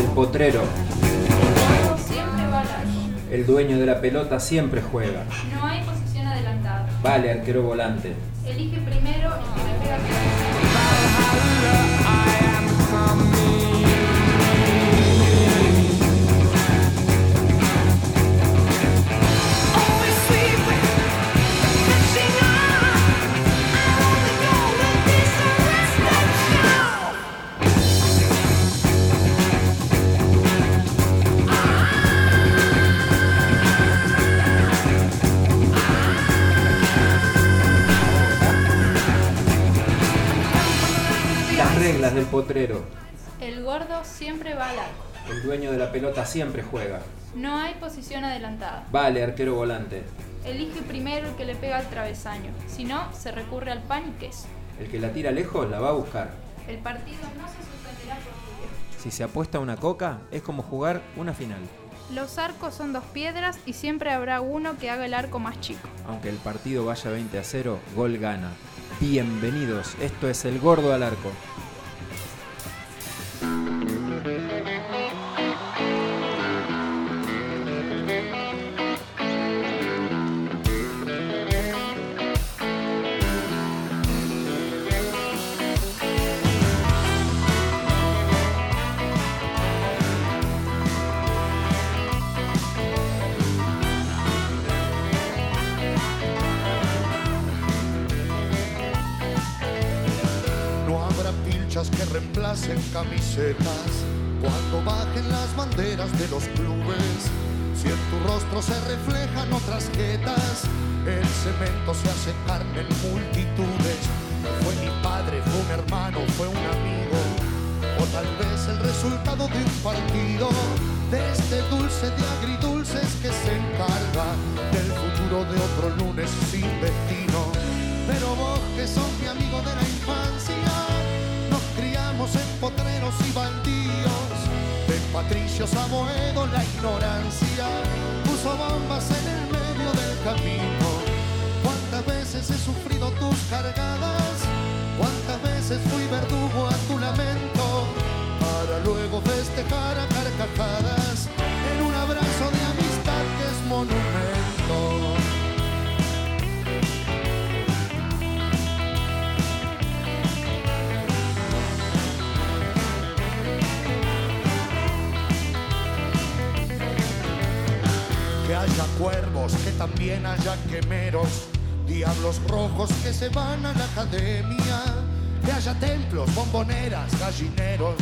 del potrero. El dueño de la pelota siempre juega. No hay posición adelantada. Vale, arquero volante. Elige primero el que le pega al del potrero. El gordo siempre va al arco. El dueño de la pelota siempre juega. No hay posición adelantada. Vale, arquero volante. Elige primero el que le pega al travesaño. Si no, se recurre al pan y queso. El que la tira lejos la va a buscar. El partido no se suspenderá por lluvia. Si se apuesta una coca, es como jugar una final. Los arcos son dos piedras y siempre habrá uno que haga el arco más chico. Aunque el partido vaya 20 a 0, gol gana. Bienvenidos, esto es el gordo al arco. No camisetas cuando bajen las banderas de los clubes. Si en tu rostro se reflejan otras jetas, el cemento se hace carne en multitudes. Fue mi padre, fue un hermano, fue un amigo, o tal vez el resultado de un partido, de este dulce de agridulces que se encarga del futuro de otro lunes sin destino. Pero vos que sos mi amigo de la y baldíos. De patricios a la ignorancia puso bombas en el medio del camino. ¿Cuántas veces he sufrido tus cargadas? ¿Cuántas veces fui verdugo a tu lamento? Para luego festejar a carcajadas cuervos, que también haya quemeros, diablos rojos que se van a la academia, que haya templos, bomboneras, gallineros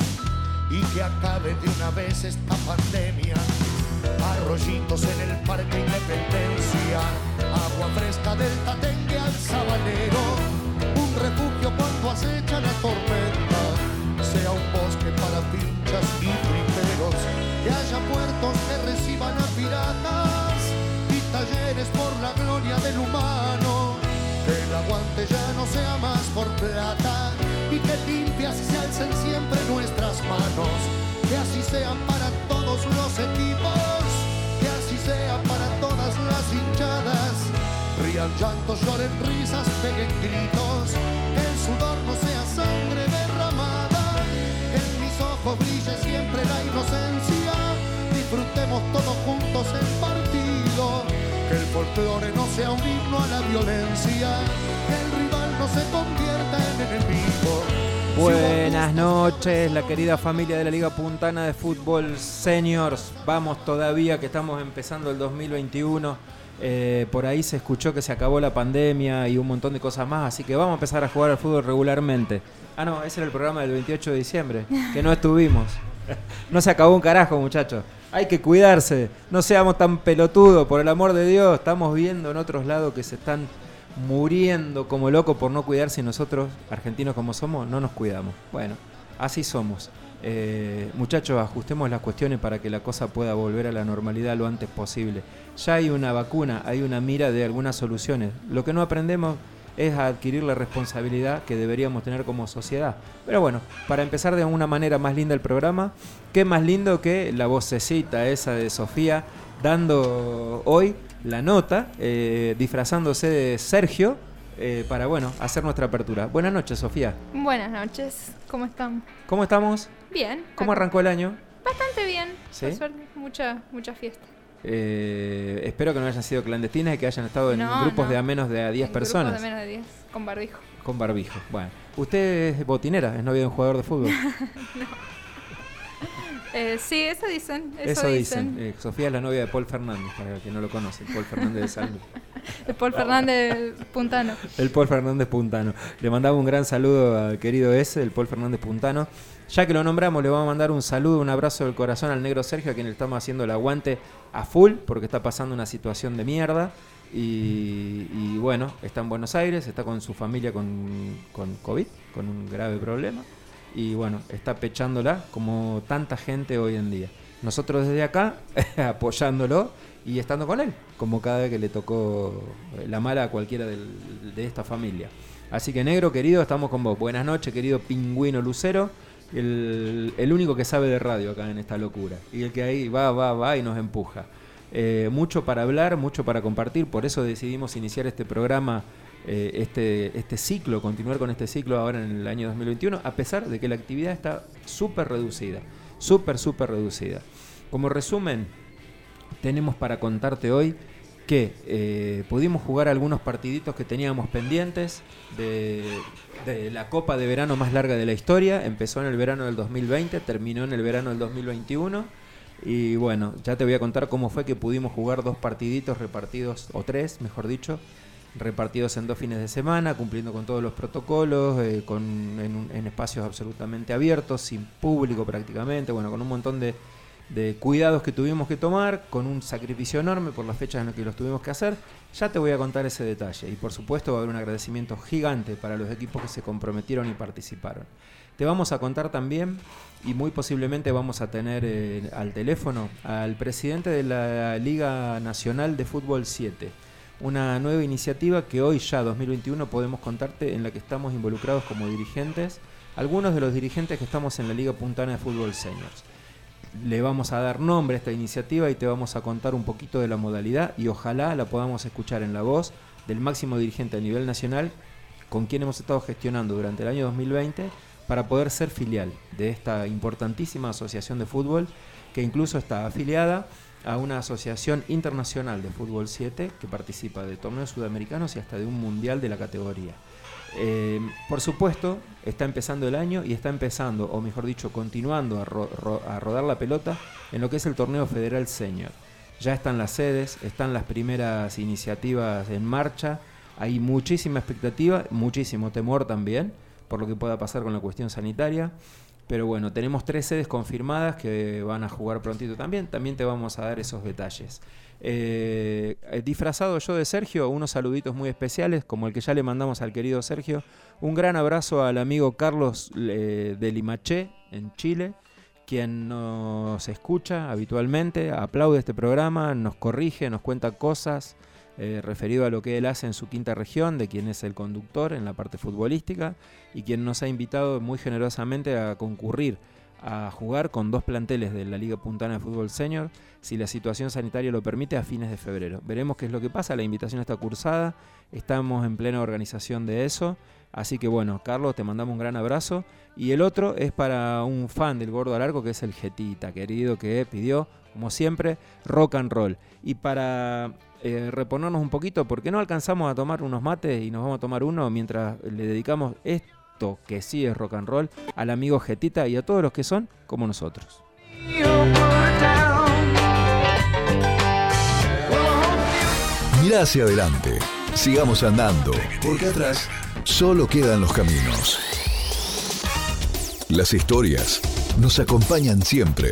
y que acabe de una vez esta pandemia. Arroyitos en el Parque Independencia, agua fresca del Tatengue al Sabanero, un refugio cuando acecha la tormenta, sea un bosque para pinchas y triperos, que haya puertos que reciban a piratas por la gloria del humano, que el aguante ya no sea más por plata y que limpias se alcen siempre nuestras manos, que así sean para todos los equipos, que así sea para todas las hinchadas, rían llantos, lloren risas, peguen gritos, que el sudor no sea sangre derramada, que en mis ojos brille siempre la inocencia, disfrutemos todos juntos el folclore no sea un himno a la violencia, el rival no se convierta en enemigo. Buenas noches, la querida familia de la Liga Puntana de Fútbol Seniors. Vamos todavía que estamos empezando el 2021. Eh, por ahí se escuchó que se acabó la pandemia y un montón de cosas más, así que vamos a empezar a jugar al fútbol regularmente. Ah, no, ese era el programa del 28 de diciembre, que no estuvimos. No se acabó un carajo, muchachos. Hay que cuidarse, no seamos tan pelotudos, por el amor de Dios. Estamos viendo en otros lados que se están muriendo como locos por no cuidarse y nosotros, argentinos como somos, no nos cuidamos. Bueno, así somos. Eh, muchachos, ajustemos las cuestiones para que la cosa pueda volver a la normalidad lo antes posible. Ya hay una vacuna, hay una mira de algunas soluciones. Lo que no aprendemos es adquirir la responsabilidad que deberíamos tener como sociedad. Pero bueno, para empezar de una manera más linda el programa, qué más lindo que la vocecita esa de Sofía dando hoy la nota, eh, disfrazándose de Sergio, eh, para bueno, hacer nuestra apertura. Buenas noches, Sofía. Buenas noches, ¿cómo están? ¿Cómo estamos? Bien. ¿Cómo arrancó el año? Bastante bien. ¿Sí? Por suerte, mucha, mucha fiesta. Eh, espero que no hayan sido clandestinas y que hayan estado en No, grupos no. de a menos de a 10 En grupos personas. de menos de 10, con barbijo. Con barbijo. Bueno, usted es botinera, es novia de un jugador de fútbol. Eh, sí, eso dicen. Eso, Eso dicen. dicen. Eh, Sofía es la novia de Paul Fernández, para el que no lo conoce. Paul Fernández de Salud. De Paul Fernández Puntano. El Paul Fernández Puntano. Le mandaba un gran saludo al querido ese, el Paul Fernández Puntano. Ya que lo nombramos, le vamos a mandar un saludo, un abrazo del corazón al negro Sergio, a quien le estamos haciendo el aguante a full, porque está pasando una situación de mierda. Y, bueno, está en Buenos Aires, está con su familia con, con COVID, con un grave problema. Y bueno, está pechándola como tanta gente hoy en día. Nosotros desde acá, apoyándolo y estando con él, como cada vez que le tocó la mala a cualquiera del- de esta familia. Así que negro, querido, estamos con vos. Buenas noches, querido pingüino lucero. El, único que sabe de radio acá en esta locura. Y el que ahí va, va, va y nos empuja. Eh, mucho para hablar, mucho para compartir. Por eso decidimos iniciar este programa, eh, este, este ciclo, continuar con este ciclo ahora en el año 2021, a pesar de que la actividad está súper reducida. Súper, súper reducida. Como resumen, tenemos para contarte hoy que eh, pudimos jugar algunos partiditos que teníamos pendientes de, la Copa de Verano más larga de la historia. Empezó en el verano del 2020, terminó en el verano del 2021. Y bueno, ya te voy a contar cómo fue que pudimos jugar dos partiditos repartidos, o tres, mejor dicho, repartidos en dos fines de semana, cumpliendo con todos los protocolos, eh, con, en, en espacios absolutamente abiertos, sin público prácticamente, bueno, con un montón de, de cuidados que tuvimos que tomar, con un sacrificio enorme por las fechas en las que los tuvimos que hacer. Ya te voy a contar ese detalle y por supuesto va a haber un agradecimiento gigante para los equipos que se comprometieron y participaron. Te vamos a contar también y muy posiblemente vamos a tener eh, al teléfono al presidente de la Liga Nacional de Fútbol 7. Una nueva iniciativa que hoy ya 2021 podemos contarte en la que estamos involucrados como dirigentes, algunos de los dirigentes que estamos en la Liga Puntana de Fútbol Seniors le vamos a dar nombre a esta iniciativa y te vamos a contar un poquito de la modalidad y ojalá la podamos escuchar en la voz del máximo dirigente a nivel nacional con quien hemos estado gestionando durante el año 2020 para poder ser filial de esta importantísima asociación de fútbol que incluso está afiliada a una asociación internacional de fútbol 7 que participa de torneos sudamericanos y hasta de un mundial de la categoría. Eh, por supuesto, está empezando el año y está empezando, o mejor dicho, continuando a, ro- ro- a rodar la pelota en lo que es el torneo federal senior. Ya están las sedes, están las primeras iniciativas en marcha, hay muchísima expectativa, muchísimo temor también por lo que pueda pasar con la cuestión sanitaria. Pero bueno, tenemos tres sedes confirmadas que van a jugar prontito también. También te vamos a dar esos detalles. Eh, eh, disfrazado yo de Sergio, unos saluditos muy especiales, como el que ya le mandamos al querido Sergio. Un gran abrazo al amigo Carlos eh, de Limaché, en Chile, quien nos escucha habitualmente, aplaude este programa, nos corrige, nos cuenta cosas eh, referido a lo que él hace en su quinta región, de quien es el conductor en la parte futbolística y quien nos ha invitado muy generosamente a concurrir a jugar con dos planteles de la Liga Puntana de Fútbol Senior, si la situación sanitaria lo permite, a fines de febrero. Veremos qué es lo que pasa, la invitación está cursada, estamos en plena organización de eso, así que bueno, Carlos, te mandamos un gran abrazo. Y el otro es para un fan del Gordo Alarco, que es el Getita, querido, que pidió, como siempre, rock and roll. Y para eh, reponernos un poquito, porque no alcanzamos a tomar unos mates y nos vamos a tomar uno mientras le dedicamos esto que sí es rock and roll al amigo Getita y a todos los que son como nosotros. Mira hacia adelante. Sigamos andando, porque atrás solo quedan los caminos. Las historias nos acompañan siempre.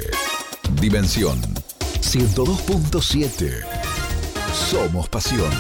Dimensión 102.7. Somos pasión.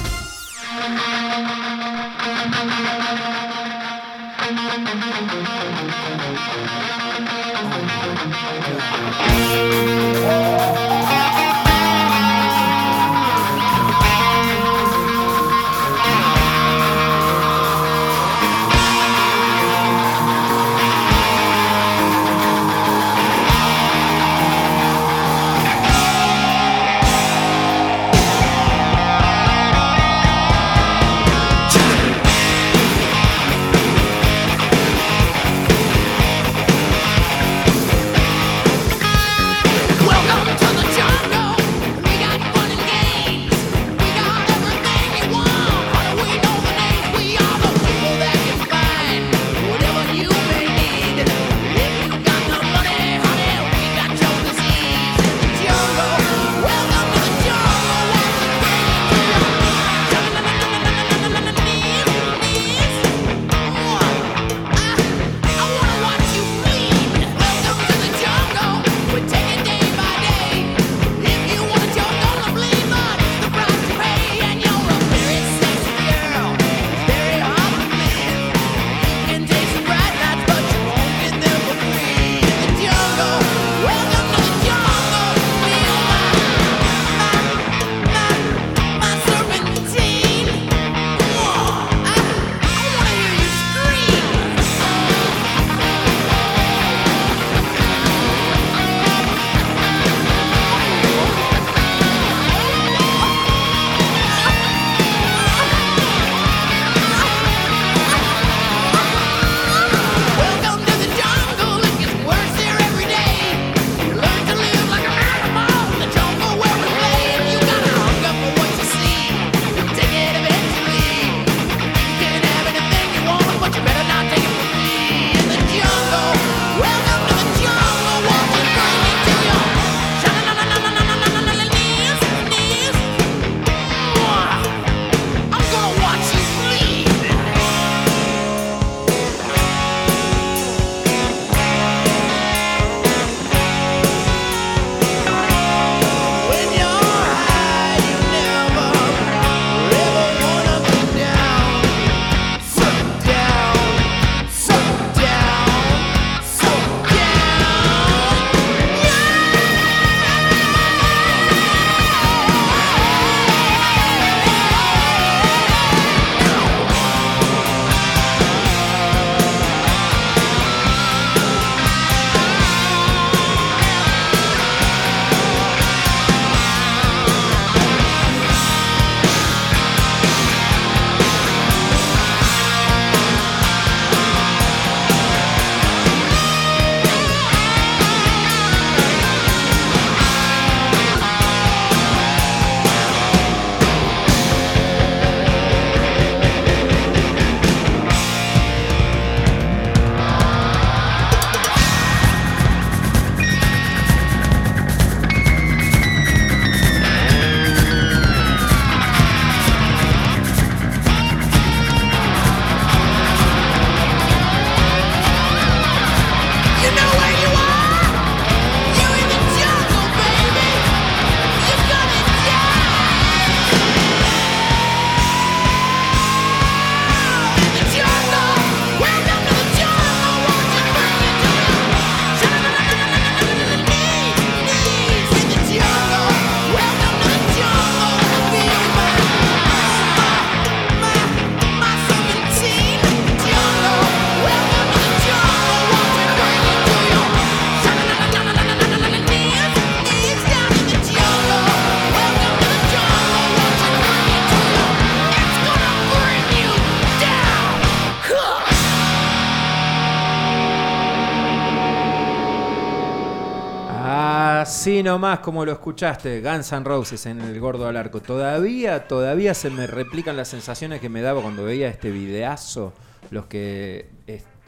Nomás como lo escuchaste, Guns N' Roses en el gordo al arco. Todavía, todavía se me replican las sensaciones que me daba cuando veía este videazo. Los que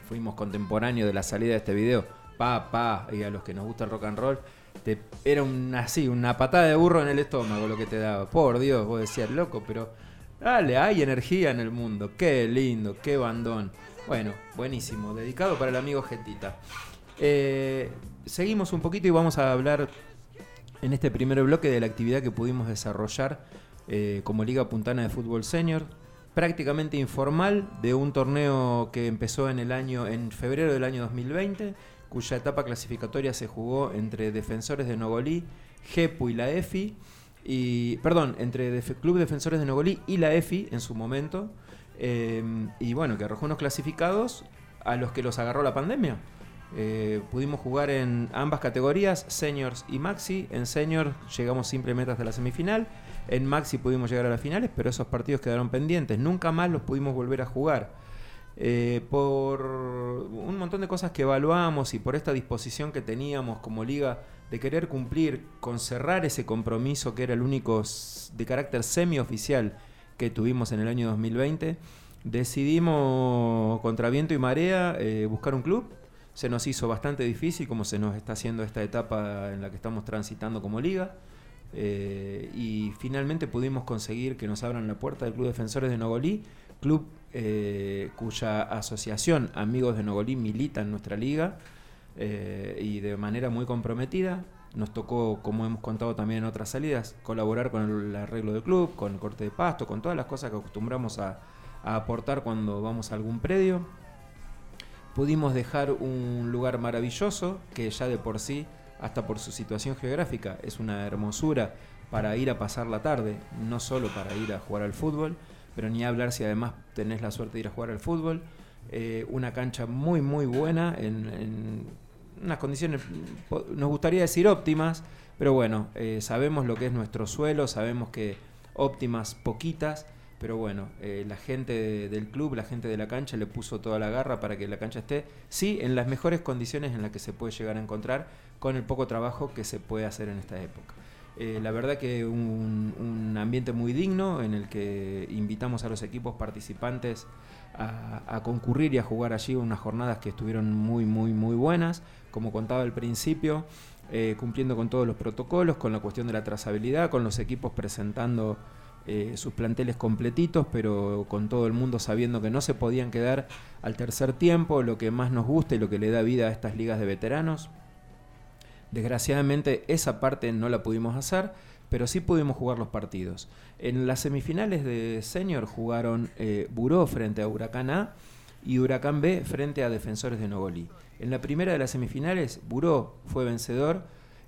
fuimos contemporáneos de la salida de este video. Pa, pa, y a los que nos gusta el rock and roll. Te, era así, una patada de burro en el estómago lo que te daba. Por Dios, vos decías, loco, pero dale, hay energía en el mundo. Qué lindo, qué bandón. Bueno, buenísimo. Dedicado para el amigo Getita. Eh, seguimos un poquito y vamos a hablar en este primer bloque de la actividad que pudimos desarrollar eh, como Liga Puntana de Fútbol Senior, prácticamente informal de un torneo que empezó en el año en febrero del año 2020, cuya etapa clasificatoria se jugó entre Defensores de Nogolí, GEPU y la EFI y perdón, entre Club Defensores de Nogolí y la EFI en su momento. Eh, y bueno, que arrojó unos clasificados a los que los agarró la pandemia. Eh, pudimos jugar en ambas categorías, seniors y maxi. En senior llegamos simplemente hasta la semifinal. En maxi pudimos llegar a las finales, pero esos partidos quedaron pendientes. Nunca más los pudimos volver a jugar. Eh, por un montón de cosas que evaluamos y por esta disposición que teníamos como liga de querer cumplir con cerrar ese compromiso que era el único de carácter semioficial que tuvimos en el año 2020, decidimos contra viento y marea eh, buscar un club se nos hizo bastante difícil como se nos está haciendo esta etapa en la que estamos transitando como liga. Eh, y finalmente pudimos conseguir que nos abran la puerta del Club Defensores de Nogolí, club eh, cuya asociación Amigos de Nogolí milita en nuestra liga eh, y de manera muy comprometida. Nos tocó, como hemos contado también en otras salidas, colaborar con el arreglo del club, con el corte de pasto, con todas las cosas que acostumbramos a aportar cuando vamos a algún predio pudimos dejar un lugar maravilloso que ya de por sí, hasta por su situación geográfica, es una hermosura para ir a pasar la tarde, no solo para ir a jugar al fútbol, pero ni hablar si además tenés la suerte de ir a jugar al fútbol. Eh, una cancha muy, muy buena, en, unas condiciones, nos gustaría decir óptimas, pero bueno, eh, sabemos lo que es nuestro suelo, sabemos que óptimas poquitas, pero bueno, eh, la gente del club, la gente de la cancha le puso toda la garra para que la cancha esté, sí, en las mejores condiciones en las que se puede llegar a encontrar con el poco trabajo que se puede hacer en esta época. Eh, la verdad que un, un, ambiente muy digno en el que invitamos a los equipos participantes a, concurrir y a jugar allí unas jornadas que estuvieron muy, muy, muy buenas, como contaba al principio, eh, cumpliendo con todos los protocolos, con la cuestión de la trazabilidad, con los equipos presentando eh, sus planteles completitos, pero con todo el mundo sabiendo que no se podían quedar al tercer tiempo, lo que más nos gusta y lo que le da vida a estas ligas de veteranos. Desgraciadamente esa parte no la pudimos hacer, pero sí pudimos jugar los partidos. En las semifinales de senior jugaron eh, Buró frente a Huracán A y Huracán B frente a Defensores de Nogolí. En la primera de las semifinales, Buró fue vencedor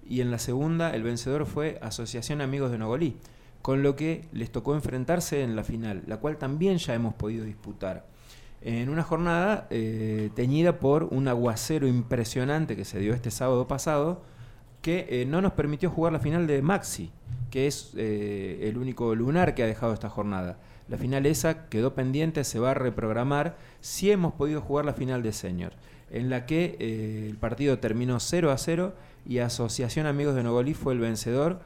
y en la segunda el vencedor fue Asociación Amigos de Nogolí con lo que les tocó enfrentarse en la final, la cual también ya hemos podido disputar. En una jornada eh, teñida por un aguacero impresionante que se dio este sábado pasado, que eh, no nos permitió jugar la final de Maxi, que es eh, el único lunar que ha dejado esta jornada. La final esa quedó pendiente, se va a reprogramar si hemos podido jugar la final de Senior, en la que el partido terminó 0 a 0 y Asociación Amigos de Nogolí fue el vencedor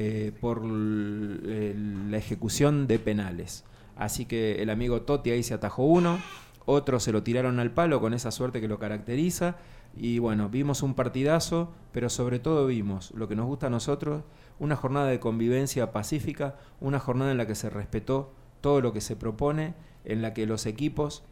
eh, por la ejecución de penales. Así que el amigo Totti ahí se atajó uno, otros se lo tiraron al palo con esa suerte que lo caracteriza. Y bueno, vimos un partidazo, pero sobre todo vimos lo que nos gusta a nosotros, una jornada de convivencia pacífica, una jornada en la que se respetó todo lo que se propone, en la que los equipos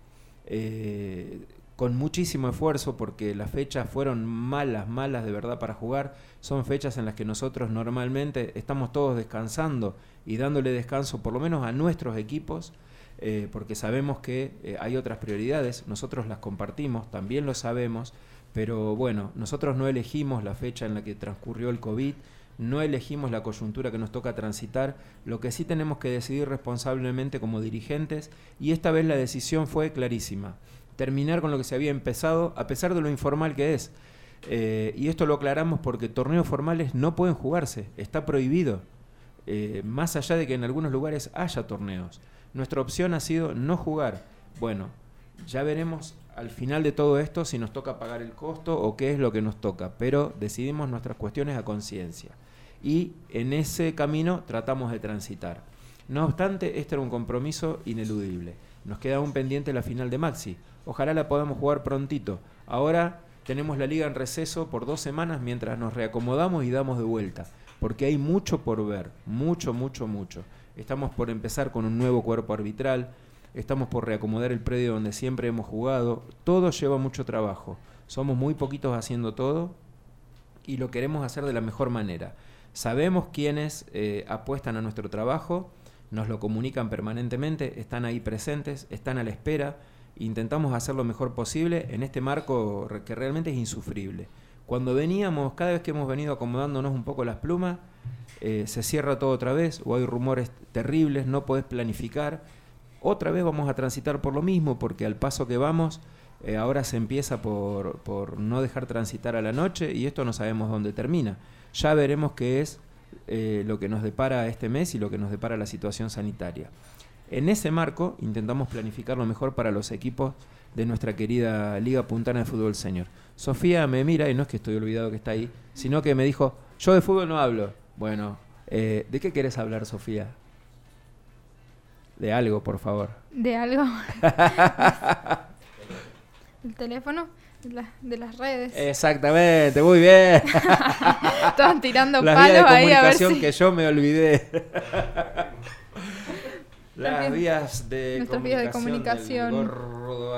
eh, con muchísimo esfuerzo porque las fechas fueron malas, malas de verdad para jugar. Son fechas en las que nosotros normalmente estamos todos descansando y dándole descanso por lo menos a nuestros equipos, eh, porque sabemos que eh, hay otras prioridades, nosotros las compartimos, también lo sabemos, pero bueno, nosotros no elegimos la fecha en la que transcurrió el COVID, no elegimos la coyuntura que nos toca transitar, lo que sí tenemos que decidir responsablemente como dirigentes, y esta vez la decisión fue clarísima terminar con lo que se había empezado, a pesar de lo informal que es. Eh, y esto lo aclaramos porque torneos formales no pueden jugarse, está prohibido, eh, más allá de que en algunos lugares haya torneos. Nuestra opción ha sido no jugar. Bueno, ya veremos al final de todo esto si nos toca pagar el costo o qué es lo que nos toca, pero decidimos nuestras cuestiones a conciencia y en ese camino tratamos de transitar. No obstante, este era un compromiso ineludible. Nos queda un pendiente la final de Maxi. Ojalá la podamos jugar prontito. Ahora tenemos la liga en receso por dos semanas mientras nos reacomodamos y damos de vuelta, porque hay mucho por ver, mucho, mucho, mucho. Estamos por empezar con un nuevo cuerpo arbitral, estamos por reacomodar el predio donde siempre hemos jugado, todo lleva mucho trabajo, somos muy poquitos haciendo todo y lo queremos hacer de la mejor manera. Sabemos quiénes eh, apuestan a nuestro trabajo, nos lo comunican permanentemente, están ahí presentes, están a la espera, intentamos hacer lo mejor posible en este marco que realmente es insufrible. Cuando veníamos, cada vez que hemos venido acomodándonos un poco las plumas, eh, se cierra todo otra vez o hay rumores terribles, no podés planificar. Otra vez vamos a transitar por lo mismo, porque al paso que vamos, eh, ahora se empieza por, no dejar transitar a la noche y esto no sabemos dónde termina. Ya veremos qué es eh, lo que nos depara este mes y lo que nos depara la situación sanitaria. En ese marco intentamos planificar lo mejor para los equipos de nuestra querida Liga Puntana de Fútbol Señor. Sofía me mira y no es que estoy olvidado que está ahí, sino que me dijo, yo de fútbol no hablo. Bueno, eh, ¿de qué querés hablar, Sofía? De algo, por favor. ¿De algo? ¿El teléfono? De, las redes. Exactamente, muy bien. Estaban tirando palos ahí a ver si... que yo me olvidé. Las vías de vías de comunicación. gordo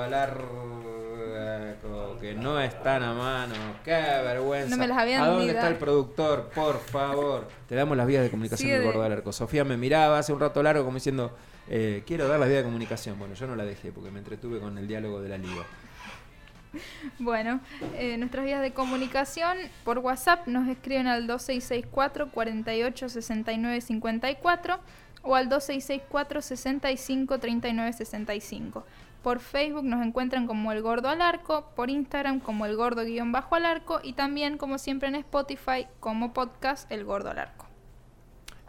que no están a mano. Qué vergüenza. No me las habían ¿A dónde está el productor? Por favor. Te damos las vías de comunicación del gordo alarco. Sofía me miraba hace un rato largo como diciendo, eh, quiero dar las vías de comunicación. Bueno, yo no la dejé porque me entretuve con el diálogo de la liga. Bueno, eh, nuestras vías de comunicación por WhatsApp nos escriben al 2664 48 69 54 o al 2664 65 39 65. Por Facebook nos encuentran como El Gordo al Arco, por Instagram como El Gordo guion bajo al Arco y también como siempre en Spotify como podcast El Gordo al Arco.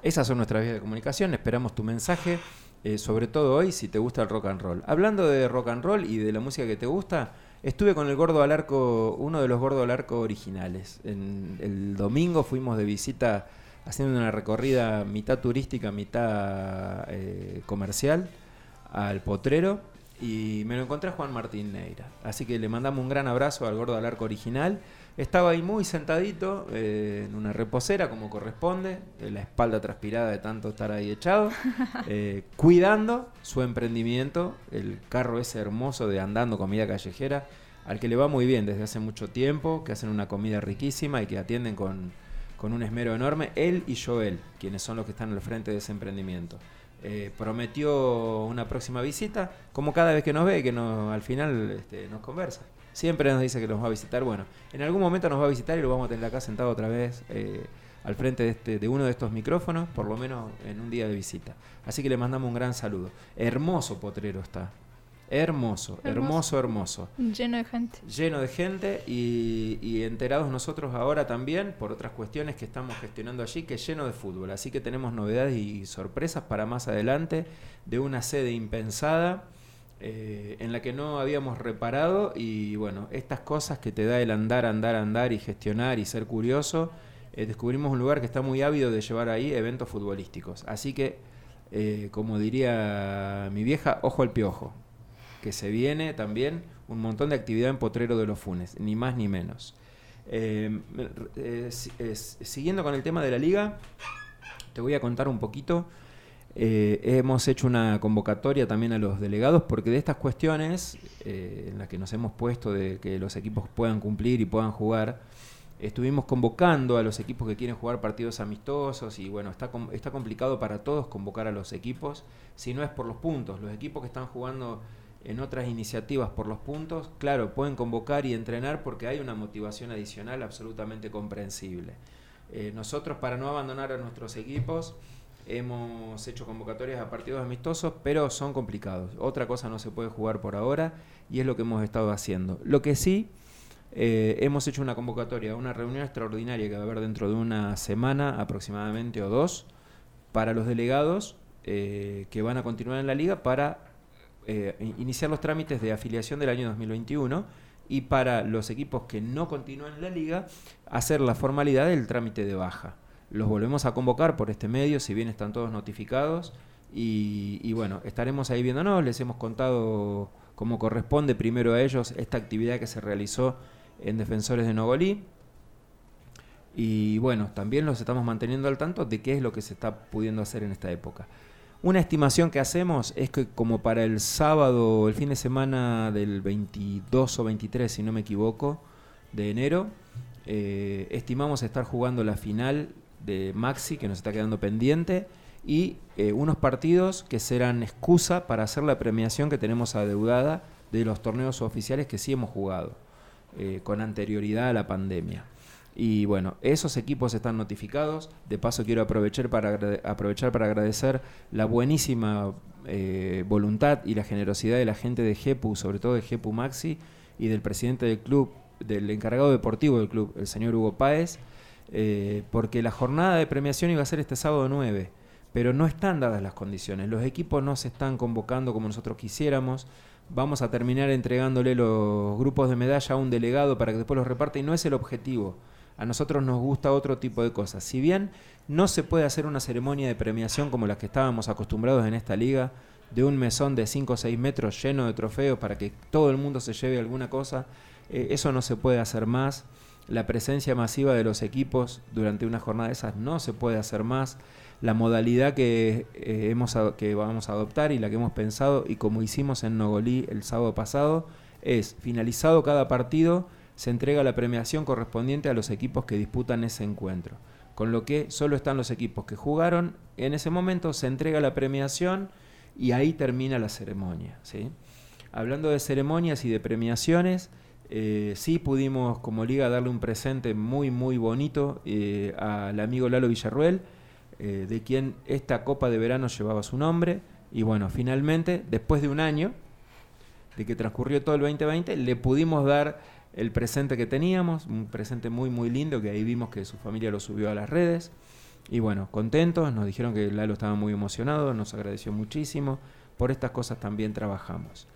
Esas son nuestras vías de comunicación, esperamos tu mensaje, eh, sobre todo hoy si te gusta el rock and roll. Hablando de rock and roll y de la música que te gusta, estuve con el Gordo al Arco, uno de los Gordo al Arco originales. En, el domingo fuimos de visita haciendo una recorrida mitad turística, mitad eh, comercial al potrero y me lo encontré a Juan Martín Neira. Así que le mandamos un gran abrazo al gordo al arco original. Estaba ahí muy sentadito eh, en una reposera como corresponde, la espalda transpirada de tanto estar ahí echado, eh, cuidando su emprendimiento, el carro ese hermoso de andando comida callejera, al que le va muy bien desde hace mucho tiempo, que hacen una comida riquísima y que atienden con, con un esmero enorme, él y Joel, quienes son los que están al frente de ese emprendimiento. Eh, prometió una próxima visita, como cada vez que nos ve, que no, al final este, nos conversa. Siempre nos dice que nos va a visitar. Bueno, en algún momento nos va a visitar y lo vamos a tener acá sentado otra vez eh, al frente de, este, de uno de estos micrófonos, por lo menos en un día de visita. Así que le mandamos un gran saludo. Hermoso potrero está. Hermoso, hermoso, hermoso, Lleno de gente. Lleno de gente y, enterados nosotros ahora también por otras cuestiones que estamos gestionando allí, que es lleno de fútbol. Así que tenemos novedades y sorpresas para más adelante de una sede impensada eh, en la que no habíamos reparado y bueno, estas cosas que te da el andar, andar, andar y gestionar y ser curioso, eh, descubrimos un lugar que está muy ávido de llevar ahí eventos futbolísticos. Así que, eh, como diría mi vieja, ojo al piojo que se viene también un montón de actividad en Potrero de los Funes, ni más ni menos. Eh, eh, siguiendo con el tema de la liga, te voy a contar un poquito. Eh, hemos hecho una convocatoria también a los delegados porque de estas cuestiones en las que nos hemos puesto de que los equipos puedan cumplir y puedan jugar, estuvimos convocando a los equipos que quieren jugar partidos amistosos y bueno, está, está complicado para todos convocar a los equipos si no es por los puntos. Los equipos que están jugando en otras iniciativas por los puntos, claro, pueden convocar y entrenar porque hay una motivación adicional absolutamente comprensible. Eh, nosotros, para no abandonar a nuestros equipos, hemos hecho convocatorias a partidos amistosos, pero son complicados. Otra cosa no se puede jugar por ahora y es lo que hemos estado haciendo. Lo que sí, eh, hemos hecho una convocatoria, una reunión extraordinaria que va a haber dentro de una semana aproximadamente o dos para los delegados eh, que van a continuar en la liga para eh, iniciar los trámites de afiliación del año 2021 y para los equipos que no continúan en la liga, hacer la formalidad del trámite de baja. Los volvemos a convocar por este medio, si bien están todos notificados, y, bueno, estaremos ahí viéndonos, les hemos contado como corresponde primero a ellos esta actividad que se realizó en Defensores de Nogolí. Y bueno, también los estamos manteniendo al tanto de qué es lo que se está pudiendo hacer en esta época. Una estimación que hacemos es que como para el sábado, el fin de semana del 22 o 23, si no me equivoco, de enero, eh, estimamos estar jugando la final de Maxi, que nos está quedando pendiente, y eh, unos partidos que serán excusa para hacer la premiación que tenemos adeudada de los torneos oficiales que sí hemos jugado eh, con anterioridad a la pandemia. Y bueno, esos equipos están notificados. De paso quiero aprovechar para, aprovechar para agradecer la buenísima eh, voluntad y la generosidad de la gente de GEPU, sobre todo de GEPU Maxi, y del presidente del club, del encargado deportivo del club, el señor Hugo Páez, eh, porque la jornada de premiación iba a ser este sábado 9, pero no están dadas las condiciones. Los equipos no se están convocando como nosotros quisiéramos. Vamos a terminar entregándole los grupos de medalla a un delegado para que después los reparte y no es el objetivo a nosotros nos gusta otro tipo de cosas. Si bien no se puede hacer una ceremonia de premiación como las que estábamos acostumbrados en esta liga, de un mesón de 5 o 6 metros lleno de trofeos para que todo el mundo se lleve alguna cosa, eh, eso no se puede hacer más. La presencia masiva de los equipos durante una jornada de esas no se puede hacer más. La modalidad que, eh, hemos, que vamos a adoptar y la que hemos pensado, y como hicimos en Nogolí el sábado pasado, es finalizado cada partido se entrega la premiación correspondiente a los equipos que disputan ese encuentro. Con lo que solo están los equipos que jugaron, en ese momento se entrega la premiación y ahí termina la ceremonia. ¿sí? Hablando de ceremonias y de premiaciones, eh, sí pudimos como liga darle un presente muy muy bonito eh, al amigo Lalo Villarruel, eh, de quien esta Copa de Verano llevaba su nombre. Y bueno, finalmente, después de un año de que transcurrió todo el 2020, le pudimos dar el presente que teníamos, un presente muy muy lindo que ahí vimos que su familia lo subió a las redes. Y bueno, contentos, nos dijeron que Lalo estaba muy emocionado, nos agradeció muchísimo. Por estas cosas también trabajamos.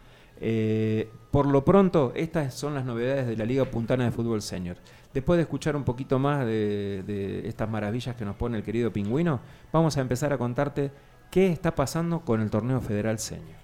Eh, por lo pronto, estas son las novedades de la Liga Puntana de Fútbol Senior. Después de escuchar un poquito más de, de estas maravillas que nos pone el querido pingüino, vamos a empezar a contarte qué está pasando con el torneo federal senior.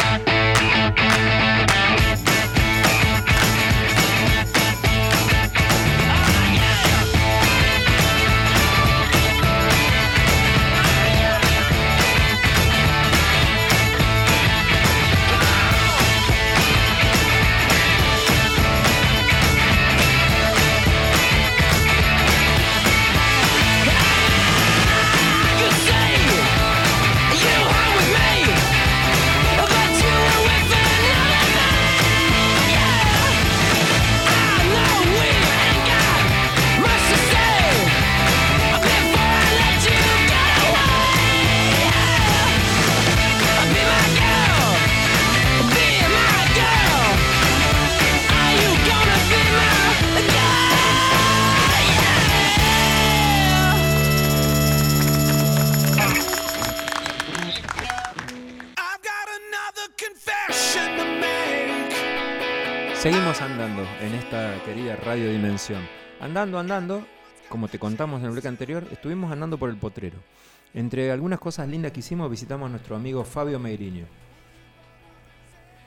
Andando, andando, como te contamos en el bloque anterior, estuvimos andando por el potrero. Entre algunas cosas lindas que hicimos, visitamos a nuestro amigo Fabio Meiriño.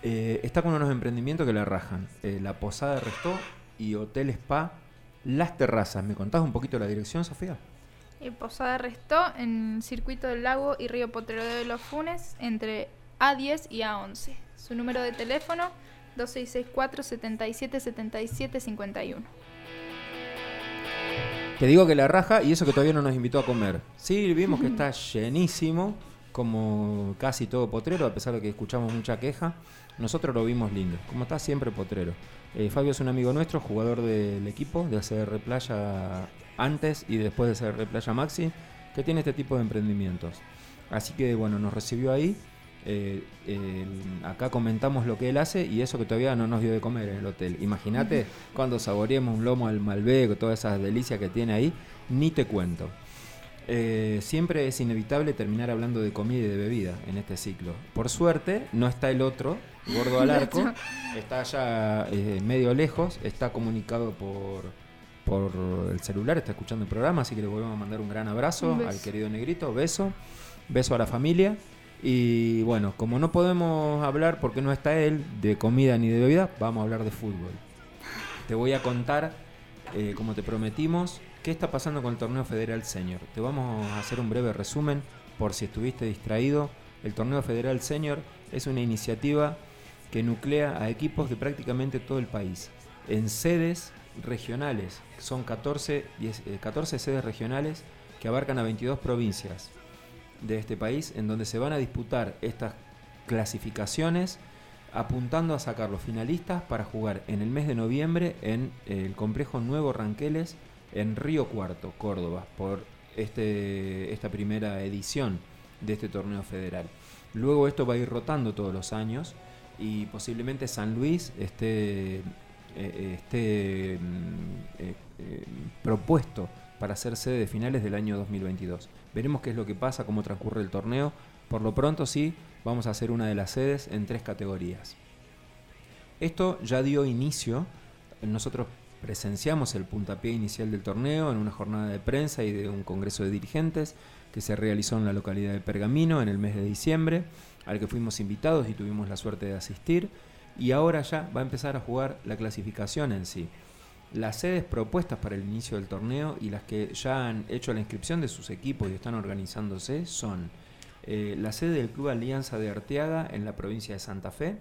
Eh, está con unos emprendimientos que la rajan. Eh, la Posada Restó y Hotel Spa Las Terrazas. ¿Me contás un poquito la dirección, Sofía? Y Posada Restó en Circuito del Lago y Río Potrero de los Funes entre A10 y A11. Su número de teléfono 2664 77 77 51. Te digo que la raja y eso que todavía no nos invitó a comer. Sí, vimos que está llenísimo, como casi todo potrero, a pesar de que escuchamos mucha queja. Nosotros lo vimos lindo, como está siempre potrero. Eh, Fabio es un amigo nuestro, jugador del equipo de ACR Playa antes y después de ACR Playa Maxi, que tiene este tipo de emprendimientos. Así que bueno, nos recibió ahí. Eh, acá comentamos lo que él hace y eso que todavía no nos dio de comer en el hotel. Imagínate cuando saboreemos un lomo al Malbec, todas esas delicias que tiene ahí, ni te cuento. Eh, siempre es inevitable terminar hablando de comida y de bebida en este ciclo. Por suerte, no está el otro, gordo al arco, está allá eh, medio lejos, está comunicado por, por el celular, está escuchando el programa, así que le volvemos a mandar un gran abrazo al querido negrito, beso, beso a la familia. Y bueno, como no podemos hablar, porque no está él, de comida ni de bebida, vamos a hablar de fútbol. Te voy a contar, eh, como te prometimos, qué está pasando con el torneo federal senior. Te vamos a hacer un breve resumen por si estuviste distraído. El torneo federal senior es una iniciativa que nuclea a equipos de prácticamente todo el país en sedes regionales. Son 14, 10, eh, 14 sedes regionales que abarcan a 22 provincias de este país en donde se van a disputar estas clasificaciones apuntando a sacar los finalistas para jugar en el mes de noviembre en el complejo Nuevo Ranqueles en Río Cuarto, Córdoba, por este, esta primera edición de este torneo federal. Luego esto va a ir rotando todos los años y posiblemente San Luis esté, eh, esté mm, eh, eh, propuesto para ser sede de finales del año 2022. Veremos qué es lo que pasa, cómo transcurre el torneo. Por lo pronto sí, vamos a hacer una de las sedes en tres categorías. Esto ya dio inicio, nosotros presenciamos el puntapié inicial del torneo en una jornada de prensa y de un congreso de dirigentes que se realizó en la localidad de Pergamino en el mes de diciembre, al que fuimos invitados y tuvimos la suerte de asistir. Y ahora ya va a empezar a jugar la clasificación en sí. Las sedes propuestas para el inicio del torneo y las que ya han hecho la inscripción de sus equipos y están organizándose son eh, la sede del Club Alianza de Arteaga en la provincia de Santa Fe,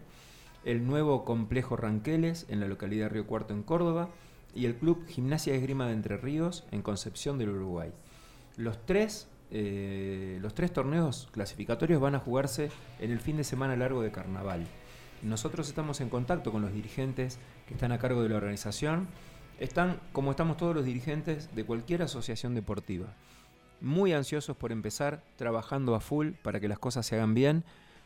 el nuevo complejo Ranqueles en la localidad de Río Cuarto en Córdoba y el Club Gimnasia Esgrima de Entre Ríos en Concepción del Uruguay. Los tres, eh, los tres torneos clasificatorios van a jugarse en el fin de semana largo de carnaval. Nosotros estamos en contacto con los dirigentes que están a cargo de la organización. Están, como estamos todos los dirigentes de cualquier asociación deportiva, muy ansiosos por empezar, trabajando a full para que las cosas se hagan bien,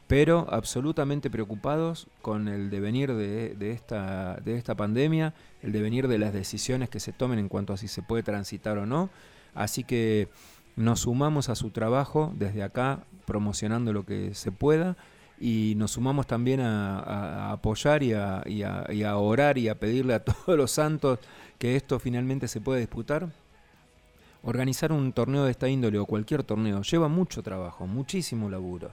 pero absolutamente preocupados con el devenir de, esta, de esta pandemia, el devenir de las decisiones que se tomen en cuanto a si se puede transitar o no. Así que nos sumamos a su trabajo desde acá, promocionando lo que se pueda y nos sumamos también a, apoyar y a orar y a pedirle a todos los santos que esto finalmente se pueda disputar. Organizar un torneo de esta índole o cualquier torneo lleva mucho trabajo, muchísimo laburo.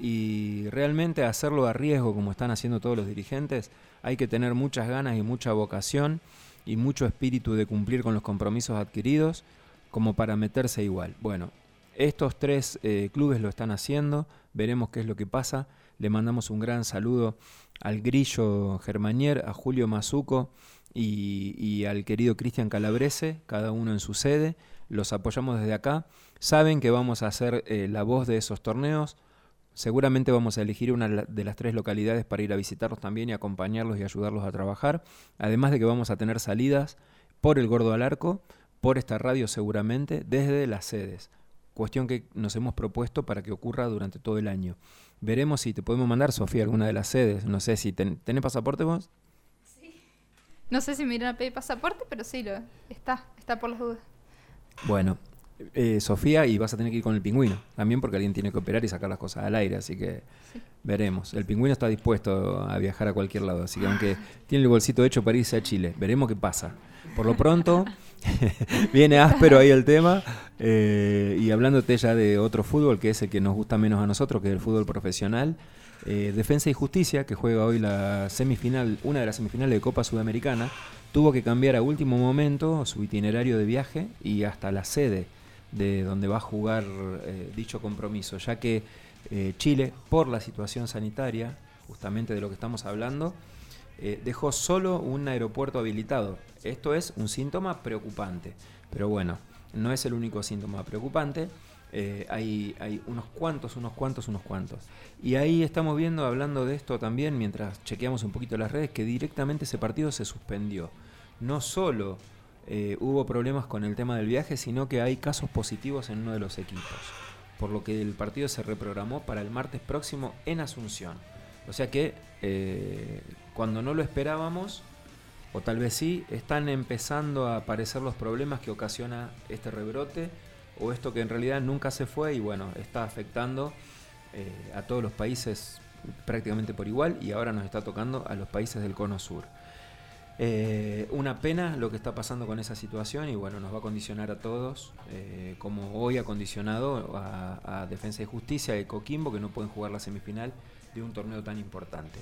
Y realmente hacerlo a riesgo, como están haciendo todos los dirigentes, hay que tener muchas ganas y mucha vocación y mucho espíritu de cumplir con los compromisos adquiridos como para meterse igual. Bueno, estos tres eh, clubes lo están haciendo, veremos qué es lo que pasa. Le mandamos un gran saludo al Grillo Germanier, a Julio Mazuco y, al querido Cristian Calabrese, cada uno en su sede. Los apoyamos desde acá. Saben que vamos a hacer eh, la voz de esos torneos. Seguramente vamos a elegir una de las tres localidades para ir a visitarlos también y acompañarlos y ayudarlos a trabajar. Además de que vamos a tener salidas por el Gordo al Arco, por esta radio seguramente, desde las sedes. Cuestión que nos hemos propuesto para que ocurra durante todo el año. Veremos si te podemos mandar, Sofía, alguna de las sedes. No sé si ten- tenés pasaporte vos. No sé si me irán a pedir pasaporte, pero sí, lo está, está por las dudas. Bueno, eh, Sofía, y vas a tener que ir con el pingüino también porque alguien tiene que operar y sacar las cosas al aire, así que veremos. El pingüino está dispuesto a viajar a cualquier lado, así que aunque tiene el bolsito hecho para irse a Chile, veremos qué pasa. Por lo pronto, viene áspero ahí el tema, eh, y hablándote ya de otro fútbol que es el que nos gusta menos a nosotros, que es el fútbol profesional. eh, Defensa y Justicia, que juega hoy la semifinal, una de las semifinales de Copa Sudamericana, tuvo que cambiar a último momento su itinerario de viaje y hasta la sede de donde va a jugar eh, dicho compromiso, ya que Chile, por la situación sanitaria, justamente de lo que estamos hablando, eh, dejó solo un aeropuerto habilitado. Esto es un síntoma preocupante, pero bueno, no es el único síntoma preocupante. eh, hay, hay unos cuantos, unos cuantos, unos cuantos. Y ahí estamos viendo, hablando de esto también, mientras chequeamos un poquito las redes, que directamente ese partido se suspendió. No solo eh, hubo problemas con el tema del viaje, sino que hay casos positivos en uno de los equipos. Por lo que el partido se reprogramó para el martes próximo en Asunción. O sea que cuando no lo esperábamos, o tal vez sí, están empezando a aparecer los problemas que ocasiona este rebrote, o esto que en realidad nunca se fue y bueno, está afectando eh, a todos los países prácticamente por igual y ahora nos está tocando a los países del cono sur. Eh, una pena lo que está pasando con esa situación y bueno, nos va a condicionar a todos, eh, como hoy ha condicionado a, Defensa y Justicia y Coquimbo, que no pueden jugar la semifinal de un torneo tan importante.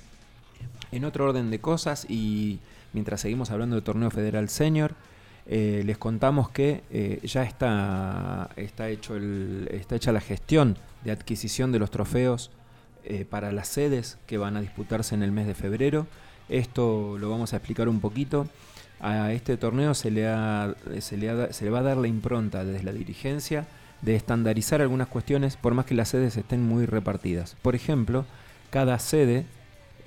En otro orden de cosas, y mientras seguimos hablando del torneo federal senior, eh, les contamos que eh, ya está, está, hecho el, está hecha la gestión de adquisición de los trofeos eh, para las sedes que van a disputarse en el mes de febrero. Esto lo vamos a explicar un poquito. A este torneo se le, ha- se le, ha- se le va a dar la impronta desde la dirigencia de estandarizar algunas cuestiones por más que las sedes estén muy repartidas. Por ejemplo, cada sede